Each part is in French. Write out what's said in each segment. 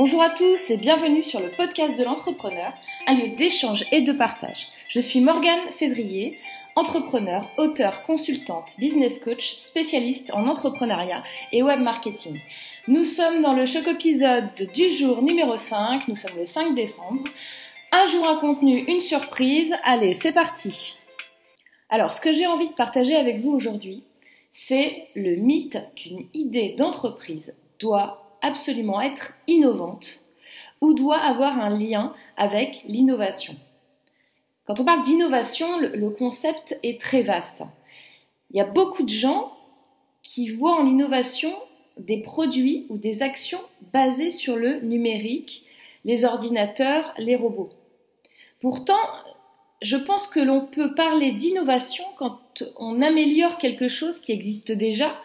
Bonjour à tous et bienvenue sur le podcast de l'entrepreneur, un lieu d'échange et de partage. Je suis Morgane Février, entrepreneur, auteur, consultante, business coach, spécialiste en entrepreneuriat et web marketing. Nous sommes dans le choc épisode du jour numéro 5, nous sommes le 5 décembre. Un jour, un contenu, une surprise. Allez, c'est parti. Alors, ce que j'ai envie de partager avec vous aujourd'hui, c'est le mythe qu'une idée d'entreprise doit absolument être innovante ou doit avoir un lien avec l'innovation. Quand on parle d'innovation, le concept est très vaste. Il y a beaucoup de gens qui voient en l'innovation des produits ou des actions basées sur le numérique, les ordinateurs, les robots. Pourtant, je pense que l'on peut parler d'innovation quand on améliore quelque chose qui existe déjà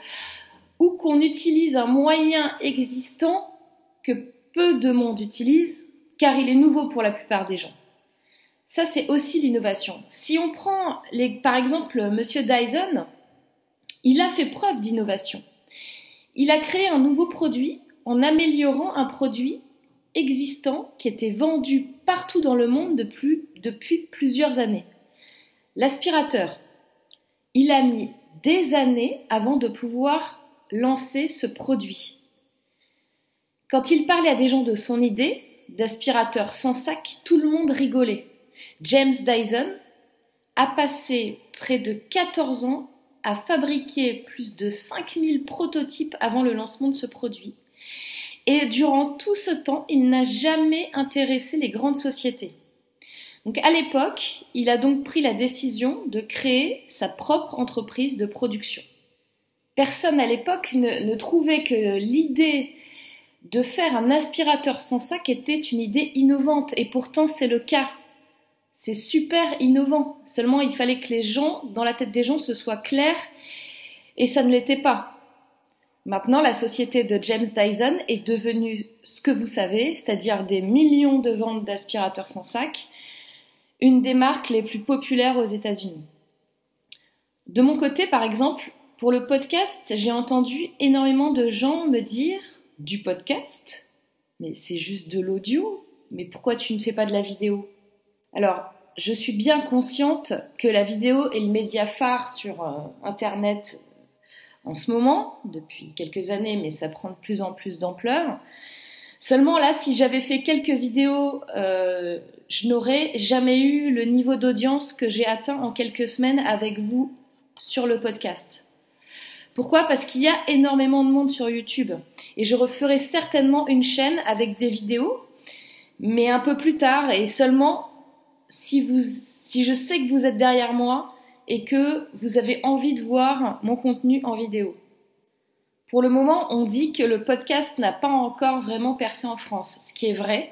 ou qu'on utilise un moyen existant que peu de monde utilise car il est nouveau pour la plupart des gens. Ça, c'est aussi l'innovation. Si on prend par exemple Monsieur Dyson, il a fait preuve d'innovation. Il a créé un nouveau produit en améliorant un produit existant qui était vendu partout dans le monde depuis plusieurs années. L'aspirateur. Il a mis des années avant de pouvoir lancer ce produit. Quand il parlait à des gens de son idée d'aspirateur sans sac, tout le monde rigolait. James Dyson a passé près de 14 ans à fabriquer plus de 5000 prototypes avant le lancement de ce produit. Et durant tout ce temps, il n'a jamais intéressé les grandes sociétés. Donc à l'époque, il a donc pris la décision de créer sa propre entreprise de production. Personne à l'époque ne, trouvait que l'idée de faire un aspirateur sans sac était une idée innovante, et pourtant c'est le cas. C'est super innovant. Seulement, il fallait que les gens, dans la tête des gens, ce soit clair, et ça ne l'était pas. Maintenant, la société de James Dyson est devenue ce que vous savez, c'est-à-dire des millions de ventes d'aspirateurs sans sac, une des marques les plus populaires aux États-Unis. De mon côté, par exemple, pour le podcast, j'ai entendu énormément de gens me dire du podcast, mais c'est juste de l'audio, mais pourquoi tu ne fais pas de la vidéo? Alors, je suis bien consciente que la vidéo est le média phare sur euh, Internet en ce moment, depuis quelques années, mais ça prend de plus en plus d'ampleur. Seulement là, si j'avais fait quelques vidéos, euh, je n'aurais jamais eu le niveau d'audience que j'ai atteint en quelques semaines avec vous sur le podcast. Pourquoi? Parce qu'il y a énormément de monde sur YouTube. Et je referai certainement une chaîne avec des vidéos, mais un peu plus tard, et seulement si, vous, si je sais que vous êtes derrière moi et que vous avez envie de voir mon contenu en vidéo. Pour le moment, on dit que le podcast n'a pas encore vraiment percé en France, ce qui est vrai.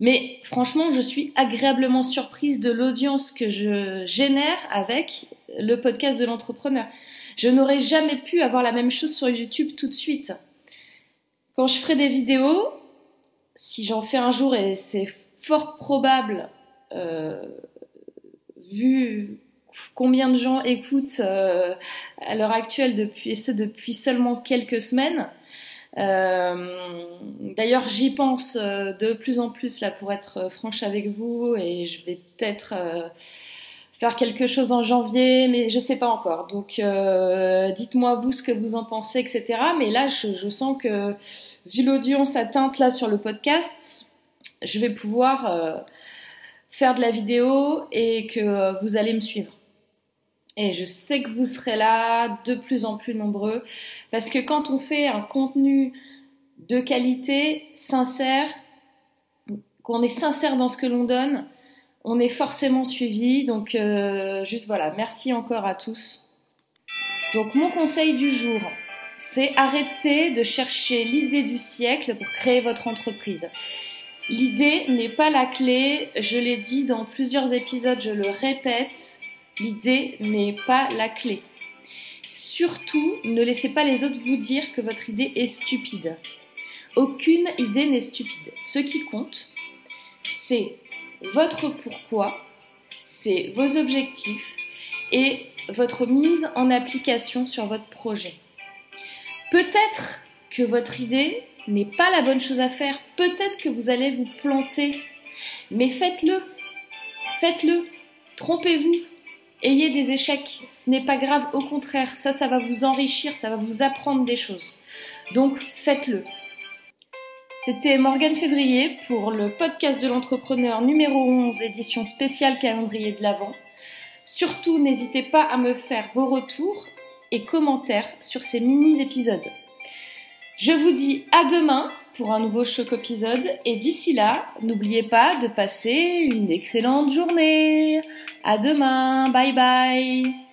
Mais franchement, je suis agréablement surprise de l'audience que je génère avec le podcast de l'entrepreneur. Je n'aurais jamais pu avoir la même chose sur YouTube tout de suite. Quand je ferai des vidéos, si j'en fais un jour, et c'est fort probable, euh, vu combien de gens écoutent euh, à l'heure actuelle depuis, et ce depuis seulement quelques semaines. Euh, D'ailleurs, j'y pense euh, de plus en plus là pour être franche avec vous et je vais peut-être faire quelque chose en janvier, mais je sais pas encore. Donc, euh, dites-moi vous ce que vous en pensez, etc. Mais là, je, je sens que vu l'audience atteinte là sur le podcast, je vais pouvoir faire de la vidéo et que vous allez me suivre. Et je sais que vous serez là de plus en plus nombreux parce que quand on fait un contenu de qualité, sincère, qu'on est sincère dans ce que l'on donne, on est forcément suivi. Donc euh, juste voilà, merci encore à tous. Donc mon conseil du jour, c'est arrêter de chercher l'idée du siècle pour créer votre entreprise. L'idée n'est pas la clé, je l'ai dit dans plusieurs épisodes, je le répète, L'idée n'est pas la clé. Surtout, ne laissez pas les autres vous dire que votre idée est stupide. Aucune idée n'est stupide. Ce qui compte, c'est votre pourquoi, c'est vos objectifs et votre mise en application sur votre projet. Peut-être que votre idée n'est pas la bonne chose à faire. Peut-être que vous allez vous planter, mais faites-le. Faites-le. Trompez-vous. Ayez des échecs. Ce n'est pas grave. Au contraire, ça, ça va vous enrichir, ça va vous apprendre des choses. Donc, faites-le. C'était Morgane Février pour le podcast de l'entrepreneur numéro 11, édition spéciale calendrier de l'Avent. Surtout, n'hésitez pas à me faire vos retours et commentaires sur ces mini-épisodes. Je vous dis à demain pour un nouveau choc épisode et d'ici là, n'oubliez pas de passer une excellente journée. À demain, bye bye.